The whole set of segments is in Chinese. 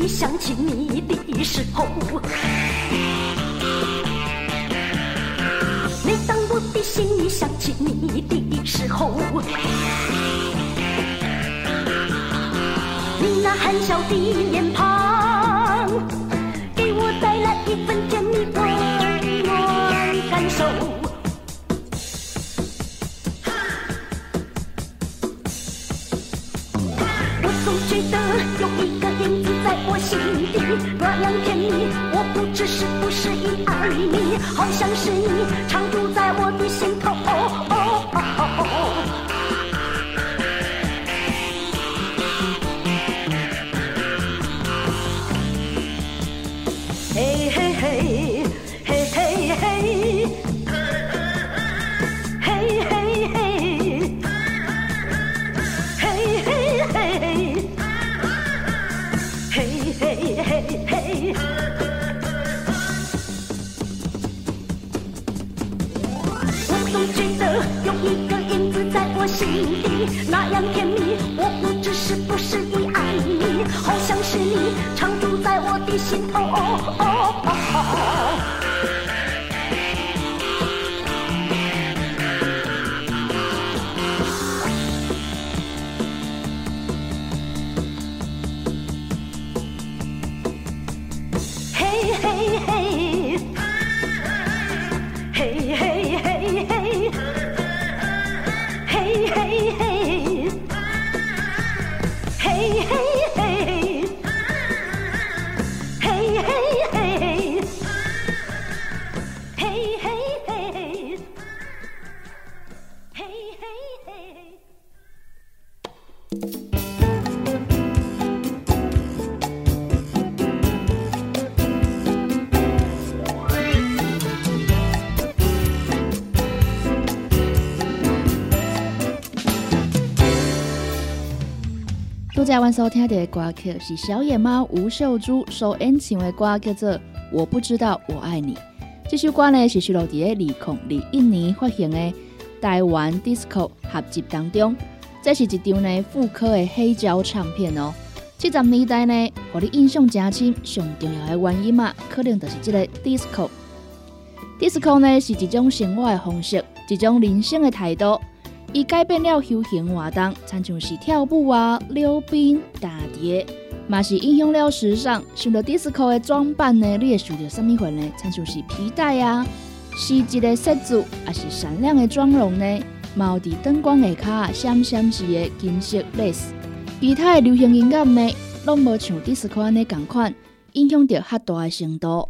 你想起你的时候每当我的心里想起你的时候你那含笑的脸庞给我带来一份甜蜜温暖感受。我总觉得有一影子在我心底，那样甜蜜。我不知是不是因爱你，好像是你常住在我的心头。哦哦。心底那样甜蜜我不知是不是的爱你好像是你常驻在我的心头。哦哦哦哦晚收听的歌曲是小野猫吴秀珠所演唱的歌，叫做《我不知道我爱你》。这首歌呢是收录在二零二一年发行的台湾 disco 合集当中。这是一张呢复刻的黑胶唱片哦。七十年代呢，互你印象真深，上重要的原因嘛，可能就是这个 disco。disco 呢是一种生活的方式，一种人生的态度。伊改变了休闲活动，参像是跳舞啊、溜冰、打碟，嘛是影响了时尚。想到 disco 的装扮呢，你会想到什么款呢？参像是皮带啊、细致的设计，还是闪亮的妆容呢？毛伫灯光下卡闪闪是的金色 lace。其他的流行音乐呢，拢无像 disco 安尼共款，影响到较大的程度。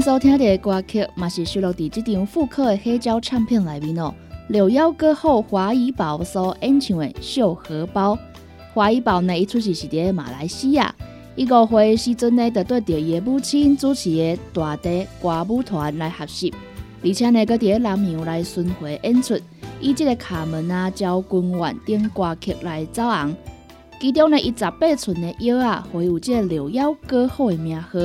所听到的歌曲，嘛是收录伫这张复刻的黑胶唱片内面哦。柳腰歌后华怡宝所演唱的《绣荷包》。华怡宝呢，一出世是伫马来西亚，伊五岁时阵呢，就对着伊的母亲主持的大地歌舞团来学习，而且呢，搁伫南洋来巡回演出，以这个卡门啊、交军丸等歌曲来走红。其中呢，伊十八寸的腰啊，会有这个柳腰歌后的名号。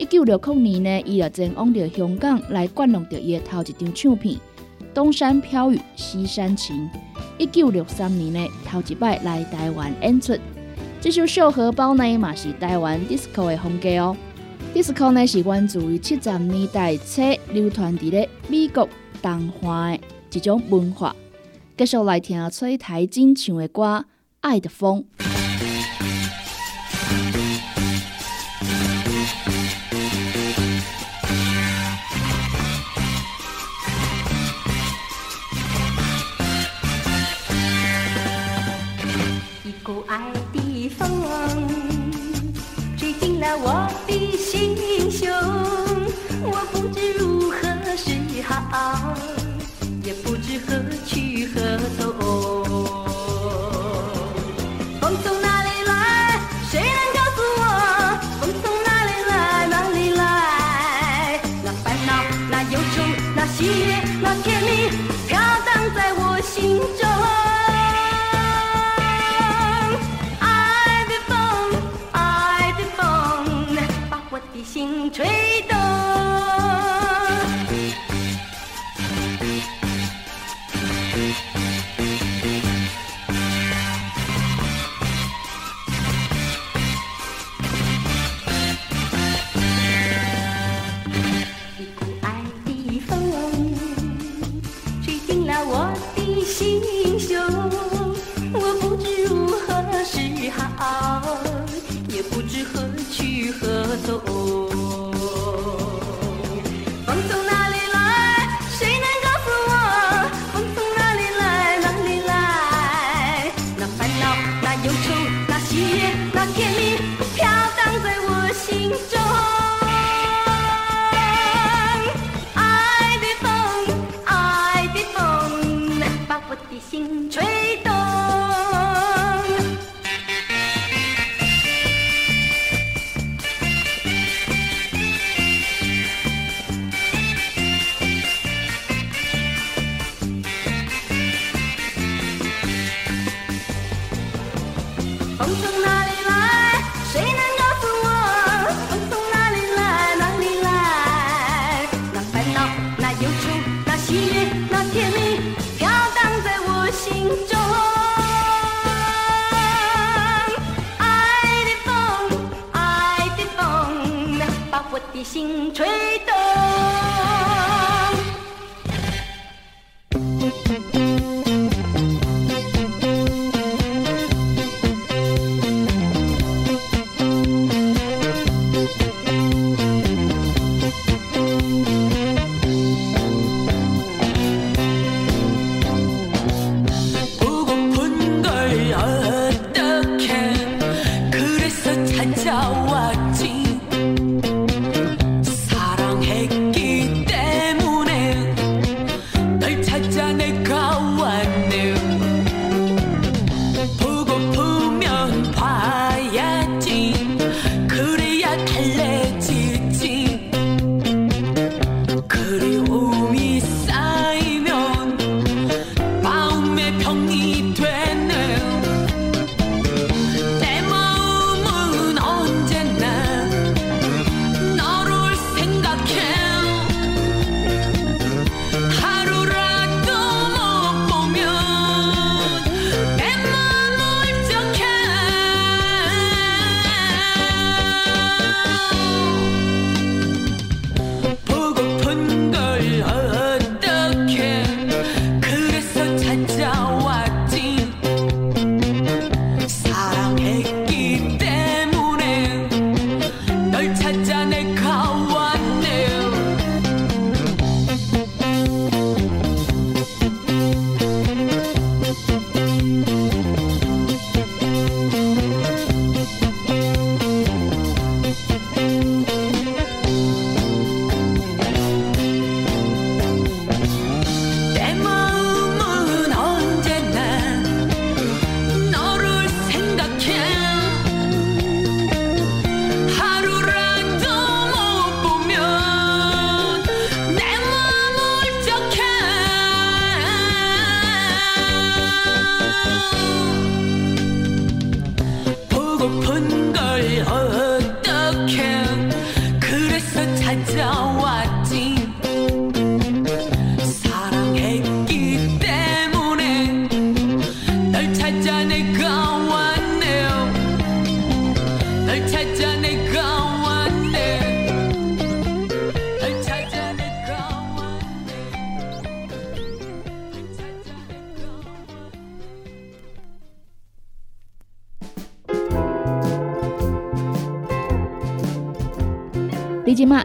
一九六零年呢，伊就前往到香港来灌录着伊的头一张唱片《东山飘雨西山晴》。一九六三年呢，头一摆来台湾演出。这首《小荷包》呢，嘛是台湾 disco 的风格哦。disco 呢，是源自于七十年代初流传伫咧美国东方的一种文化。继续来听崔台金唱的歌《爱的风》。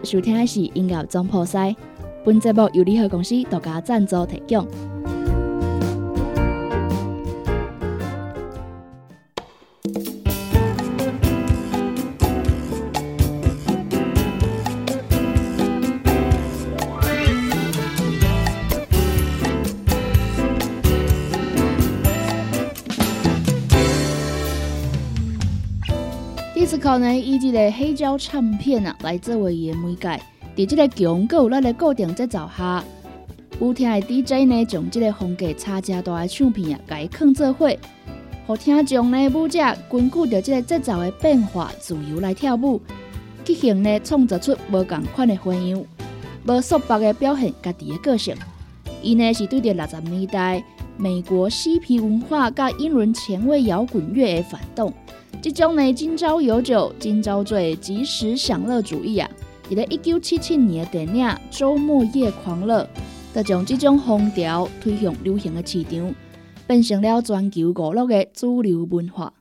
收听的是音乐总破塞，本节目由联合公司独家赞助提供。呢，以这个黑胶唱片啊来作为伊的媒介，伫这个强有咱的固定节奏下，有听的 DJ 呢，将这个风格差正大的唱片啊，甲伊放做伙，互听众呢舞者根据着这个节奏的变化，自由来跳舞，即兴呢创造出无共款的花样，无束缚的表现家己的个性。伊呢是对着六十年代美国嬉皮文化甲英伦前卫摇滚乐的反动。这种呢，今朝有酒今朝醉，即时享乐主义啊！伫咧一九七七年的电影《周末夜狂乐》，就将这种风潮推向流行的市场，变成了全球娱乐的主流文化。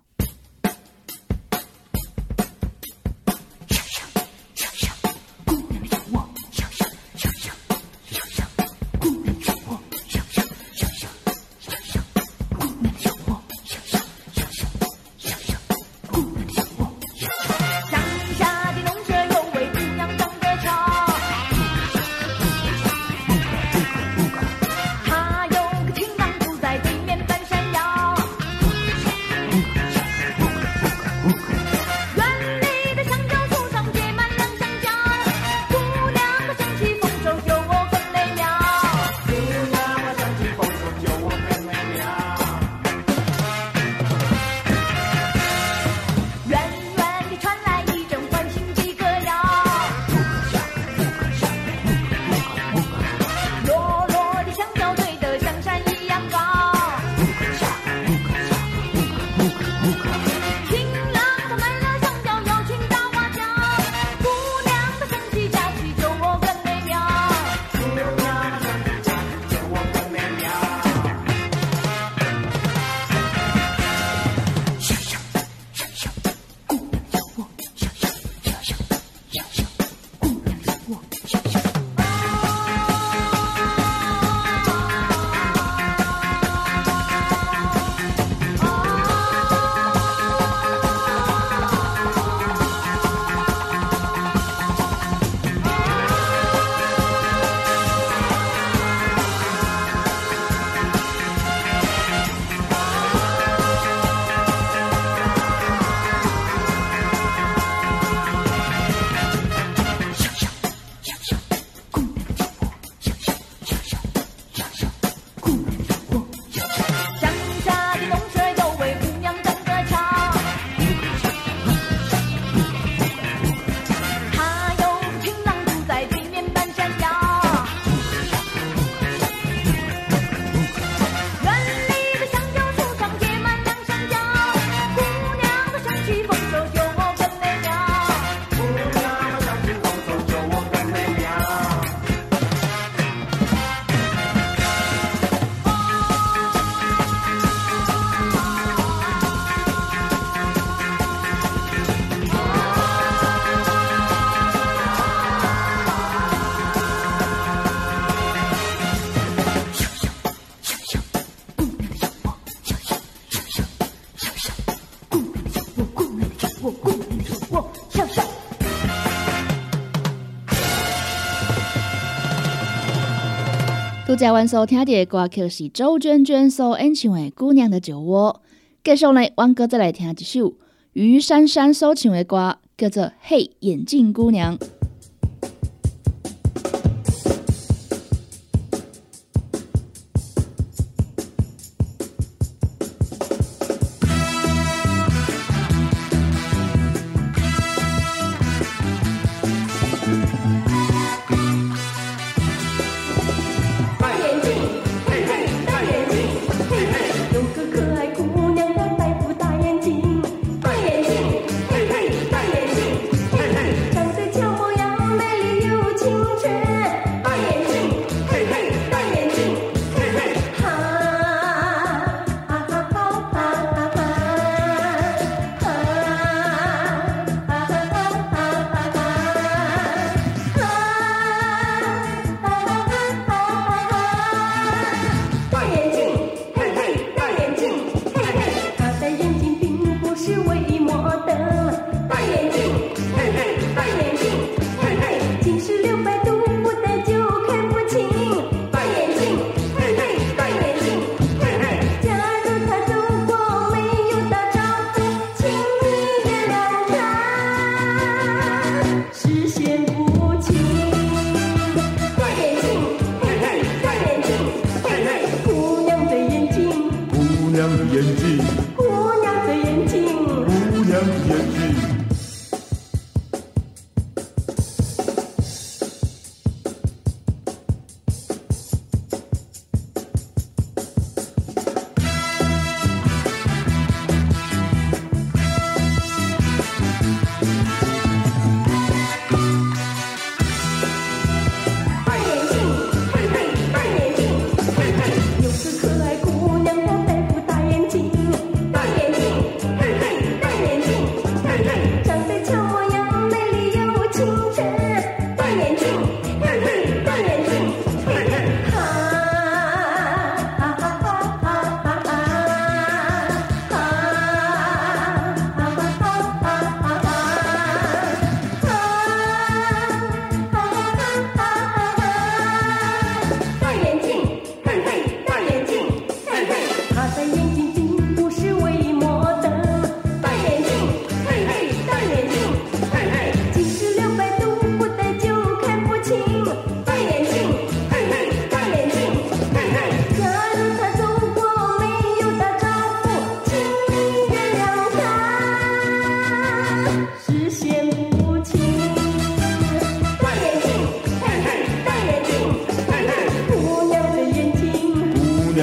在阮所听到的歌曲是周娟娟所演唱的《姑娘的酒窝》。继续呢，阮哥再来听一首于珊珊所唱的歌，叫做《嘿眼镜姑娘》。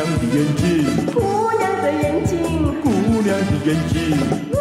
娘的眼睛，姑娘的眼睛，姑娘的眼睛。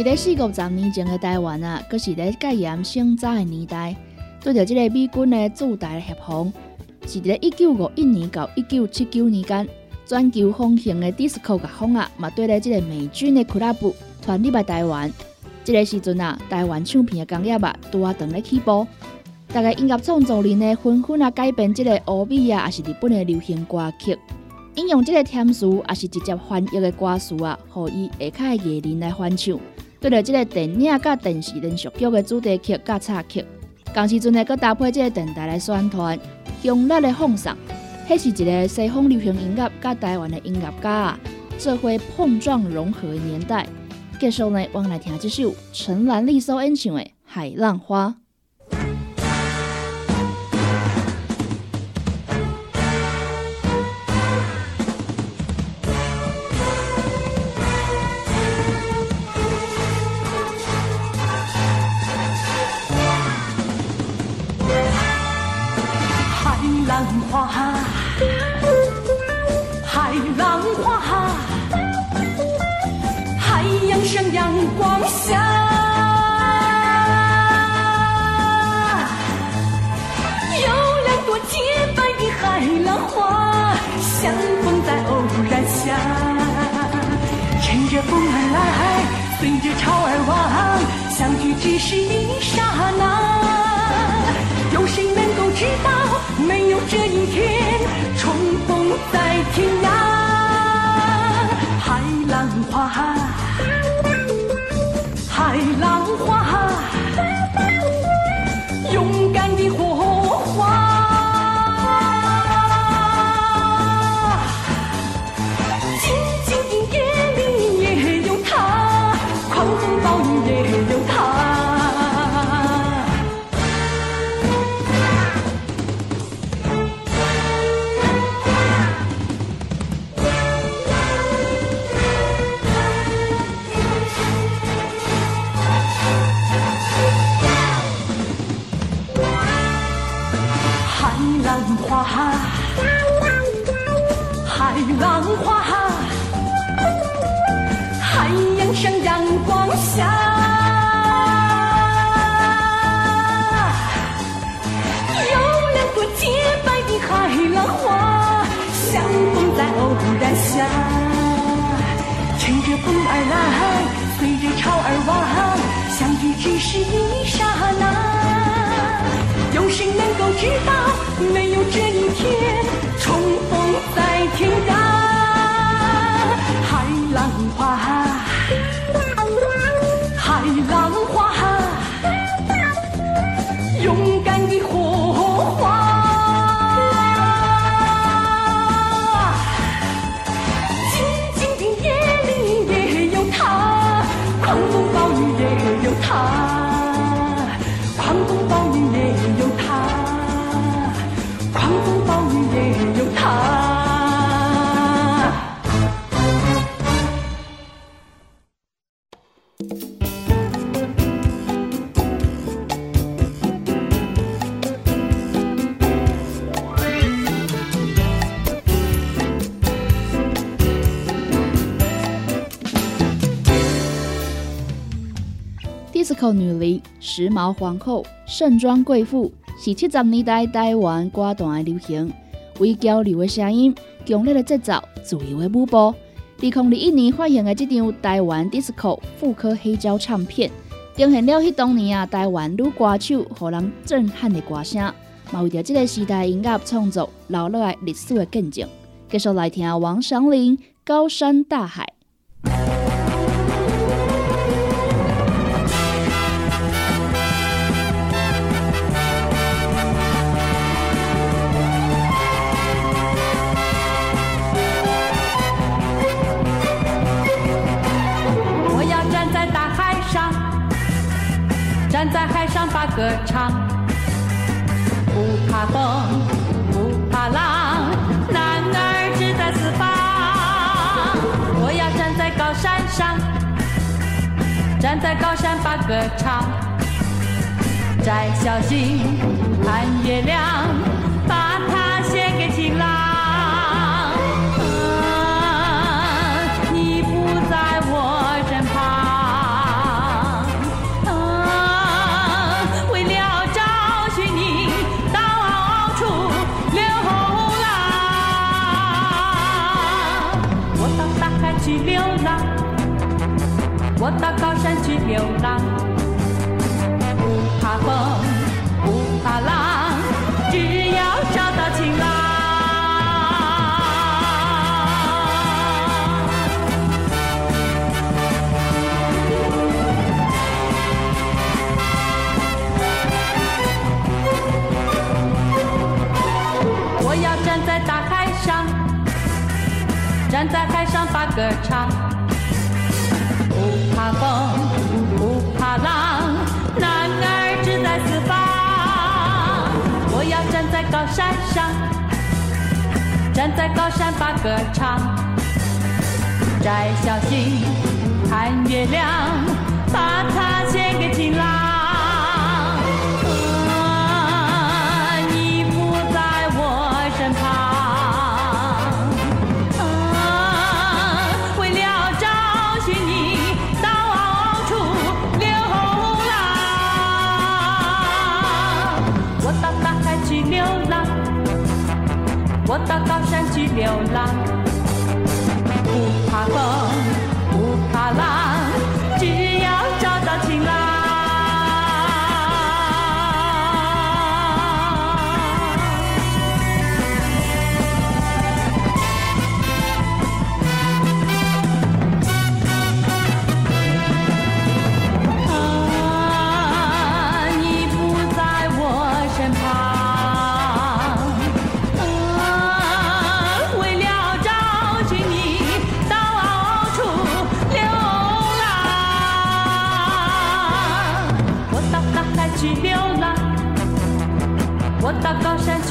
伫咧四五十年前的台湾啊，阁是咧戒严升早的年代，对着即个美军的驻台协防，是伫咧一九五一年到一九七九年间，全球风行的 disco 乐风啊，嘛对咧即个美军的 club 传入来台湾。即个时阵啊，台湾唱片的工业啊，拄啊当咧起步，大家音乐创作人呢，纷纷啊改编即个欧美啊，也是日本的流行歌曲。应用即个天书，也是直接翻译的歌词啊，互伊下卡的艺人来翻唱。对着这个电影甲电视连续剧的主题曲甲插曲，同时阵呢，佮搭配这个电台来宣传，强烈的放送。迄是一个西方流行音乐甲台湾的音乐家啊，做伙碰撞融合的年代。继续呢，我们来听这首陈兰丽所演唱的《海浪花》。来，随着潮儿往，相遇只是一刹那。有谁能够知道，没有这一天，女伶、时髦皇后、盛装贵妇，是七十年代台湾歌坛的流行。为交流的声音、强烈的节奏、自由的舞步。二零二一年发行的这张台湾 disco 复刻黑胶唱片，呈现了迄当年啊台湾女歌手互人震撼的歌声，嘛为着这个时代音乐创作留落来历史的见证。继续来听王祥林《高山大海》。在高山把歌唱，摘小星，盼月亮，我到高山去流浪，不怕风，不怕浪，只要找到晴朗。我要站在大海上，站在海上把歌唱。不怕风，不怕浪，男儿志在四方。我要站在高山上，站在高山把歌唱。摘小星，看月亮，把它献给情郎。流浪。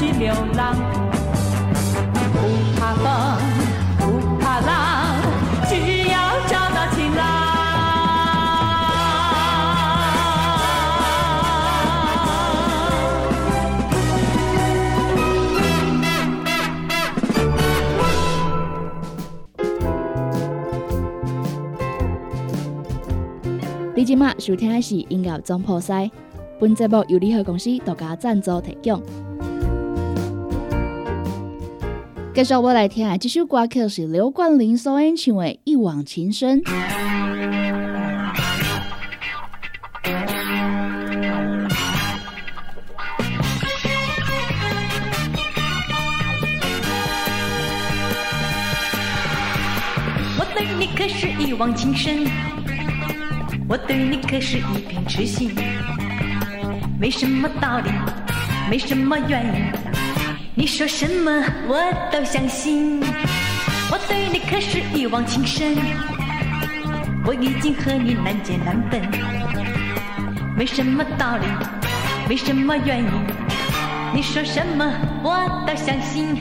去流浪。不怕风，不怕浪，只要找到晴朗。你今麦收听的是音乐总铺塞，本节目由联合公司独家赞助提供。介绍我来听啊这首歌曲是刘冠霖所演唱的《一往情深》。我对你可是一往情深，我对你可是一片痴心，没什么道理，没什么原因，你说什么我都相信。我对你可是一往情深，我已经和你难解难分，没什么道理，没什么原因，你说什么我都相信。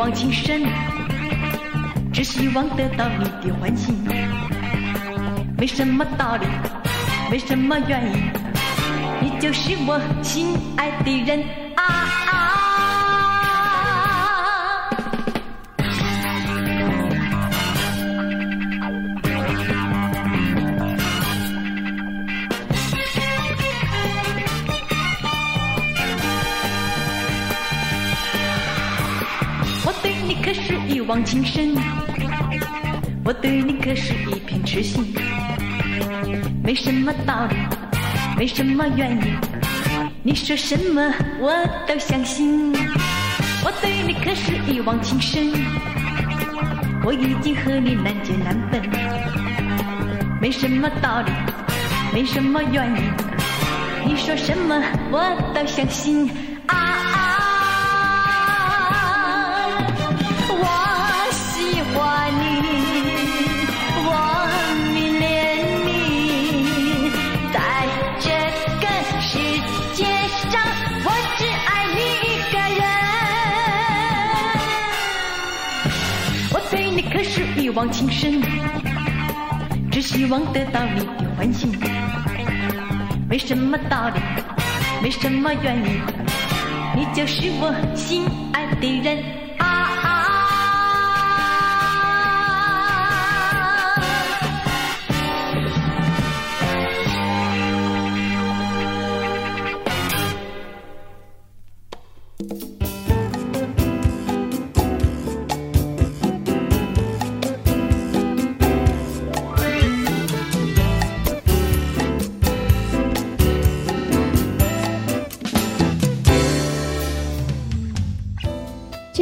可是一往情深，只希望得到你的欢心，没什么道理，没什么原因。你就是我心爱的人往情深，我对你可是一片痴心，没什么道理，没什么原因，你说什么我都相信。我对你可是一往情深，我已经和你难解难分，没什么道理，没什么原因，你说什么我都相信。往情深，只希望得到你的欢心，没什么道理，没什么原因，你就是我心爱的人。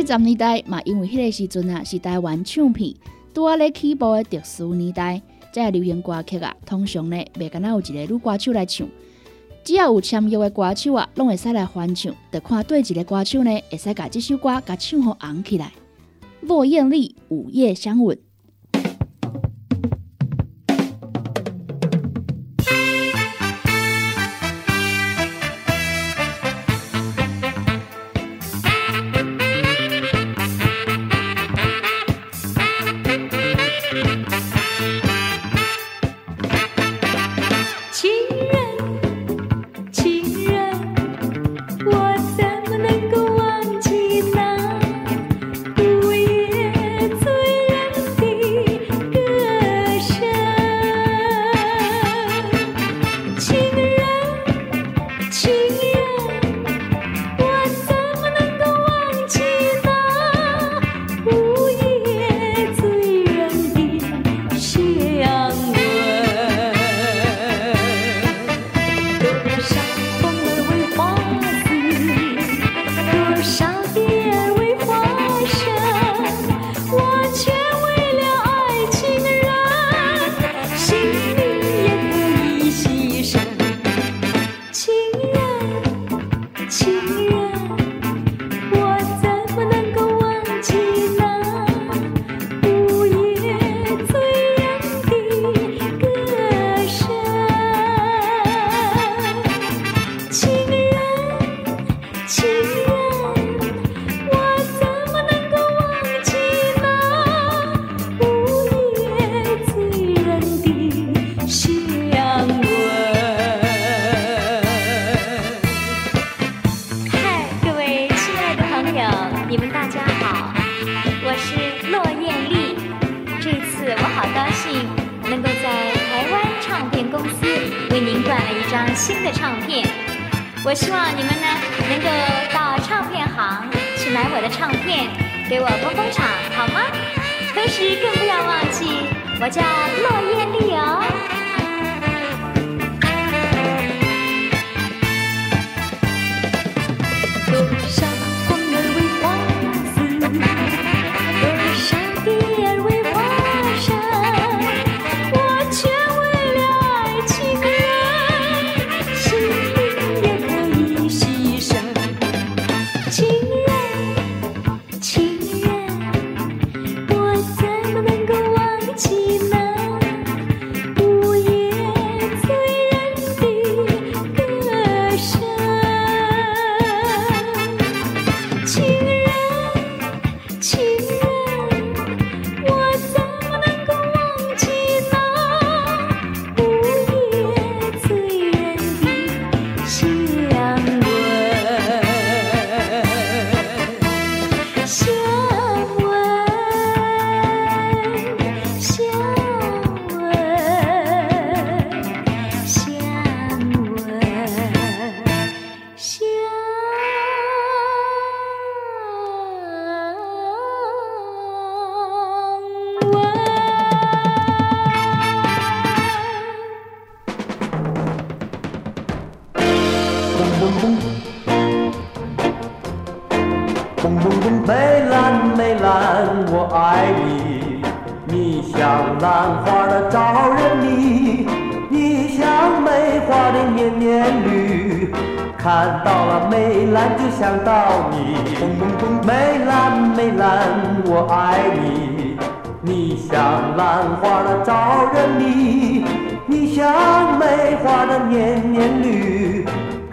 十年代嘛，因为迄个时阵啊是台湾唱片拄啊咧起步的特殊年代，这个流行歌曲啊，通常呢袂敢若有一个女歌手来唱，只要有签约的歌手啊，拢会使来翻唱，得看对一个歌手呢，会使甲这首歌甲唱互红起来。落艳丽《午夜相吻》。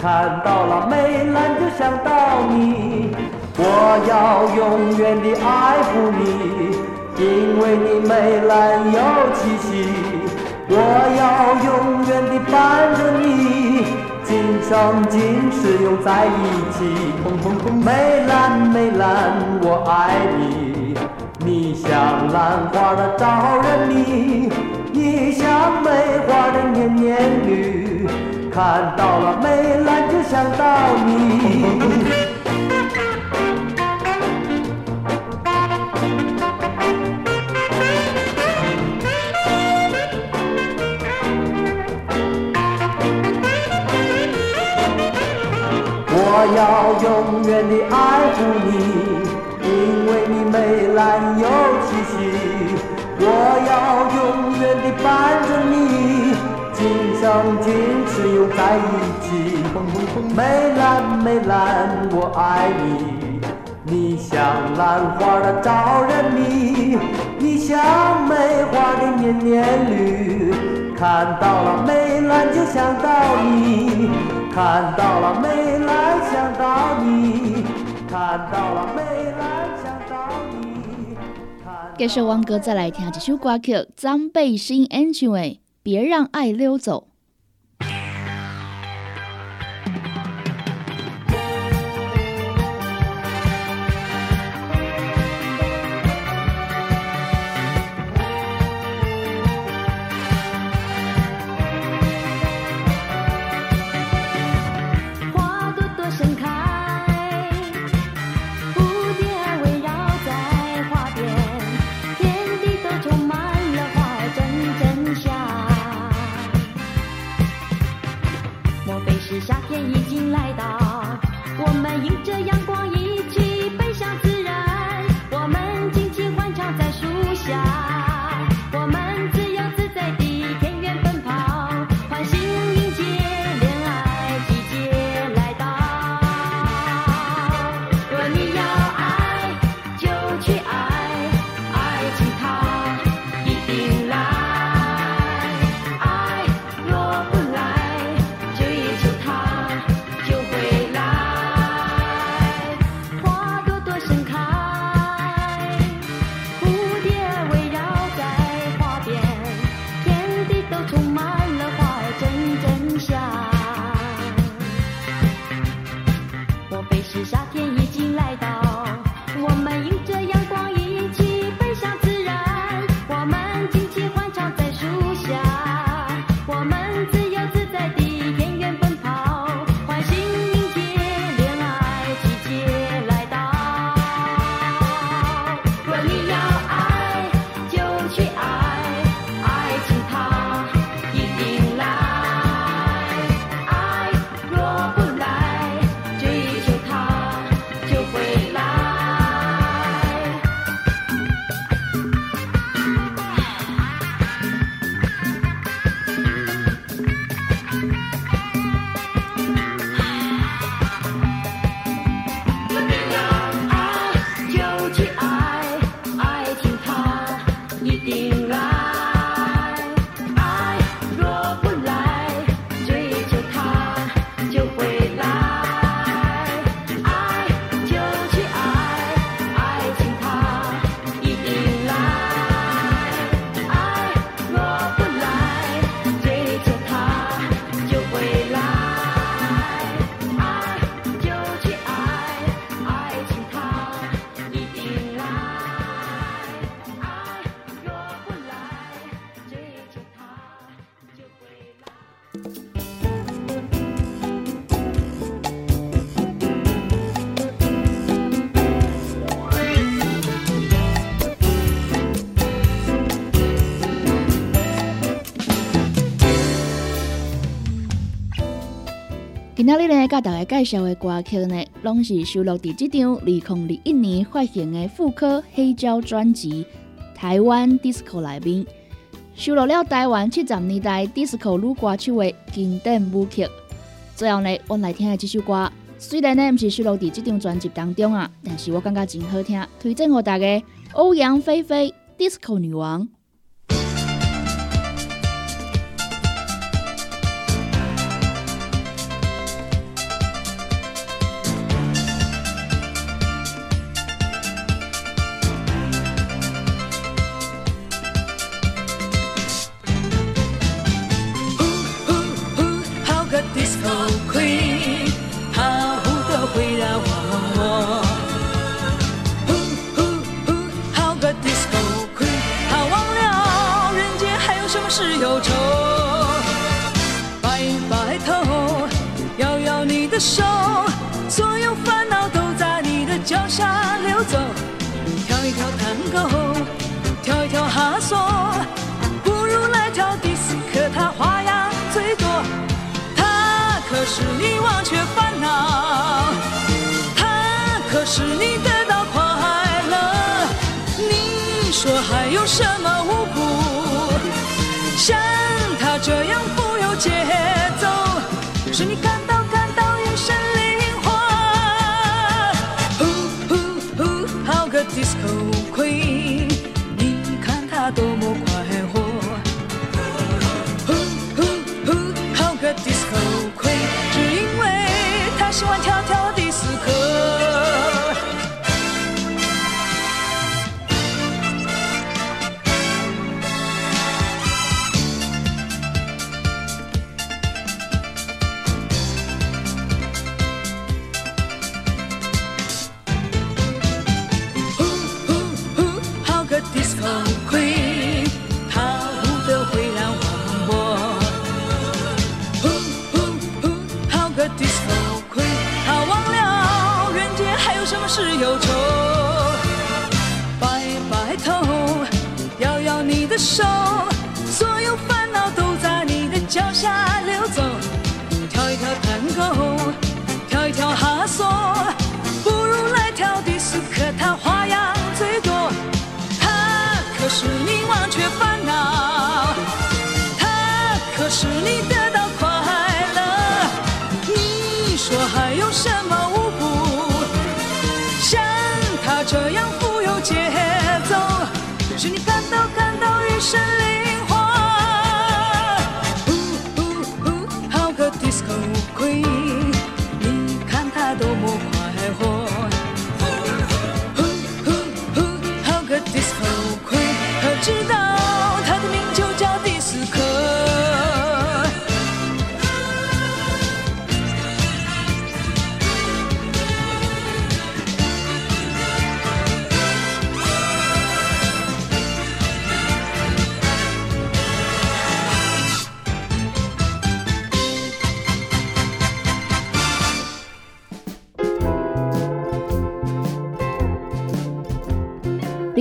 看到了梅兰就想到你，我要永远地爱护你，因为你梅兰有气息。我要永远地伴着你，今生今世永在一起。砰砰砰，梅兰梅兰，我爱你，你像兰花的招人迷，你像梅花的年年绿。看到了梅兰就想到你。我要永远的爱护你因为你梅兰有气息。我要永远的伴着你。今生今又在一起兰兰我爱你你像兰花的人迷你像梅花的年年绿看到了梅兰就想到你看到了梅兰想到你看到了梅汪哥再来听一首歌曲张北新 angel 别让爱溜走。今日呢，甲大家介绍的歌曲呢，拢是收录在这张二零二一年发行的《妇科黑胶专辑》台湾 Disco 里面，收录了台湾七十年代 Disco 女歌手的经典舞曲。最后呢，我来听下这首歌，虽然呢不是收录在这张专辑当中啊，但是我感觉真好听，推荐给大家。欧阳菲菲，《Disco 女王》。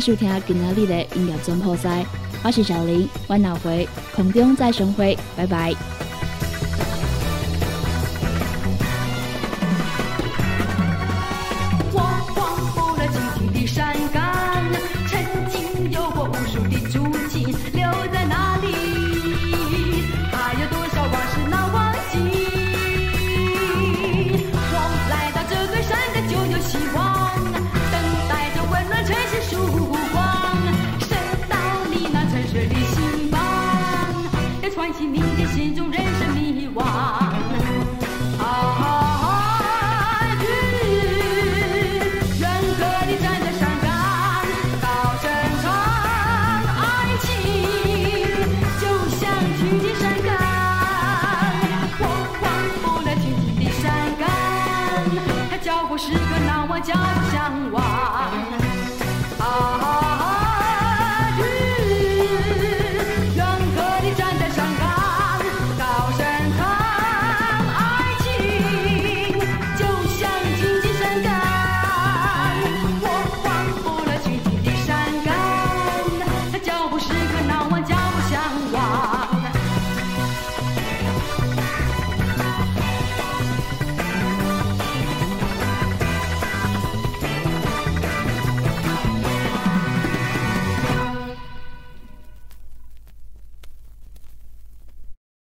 收听今仔日的音乐总铺赛，我是小林，我脑回空中再相会，拜拜。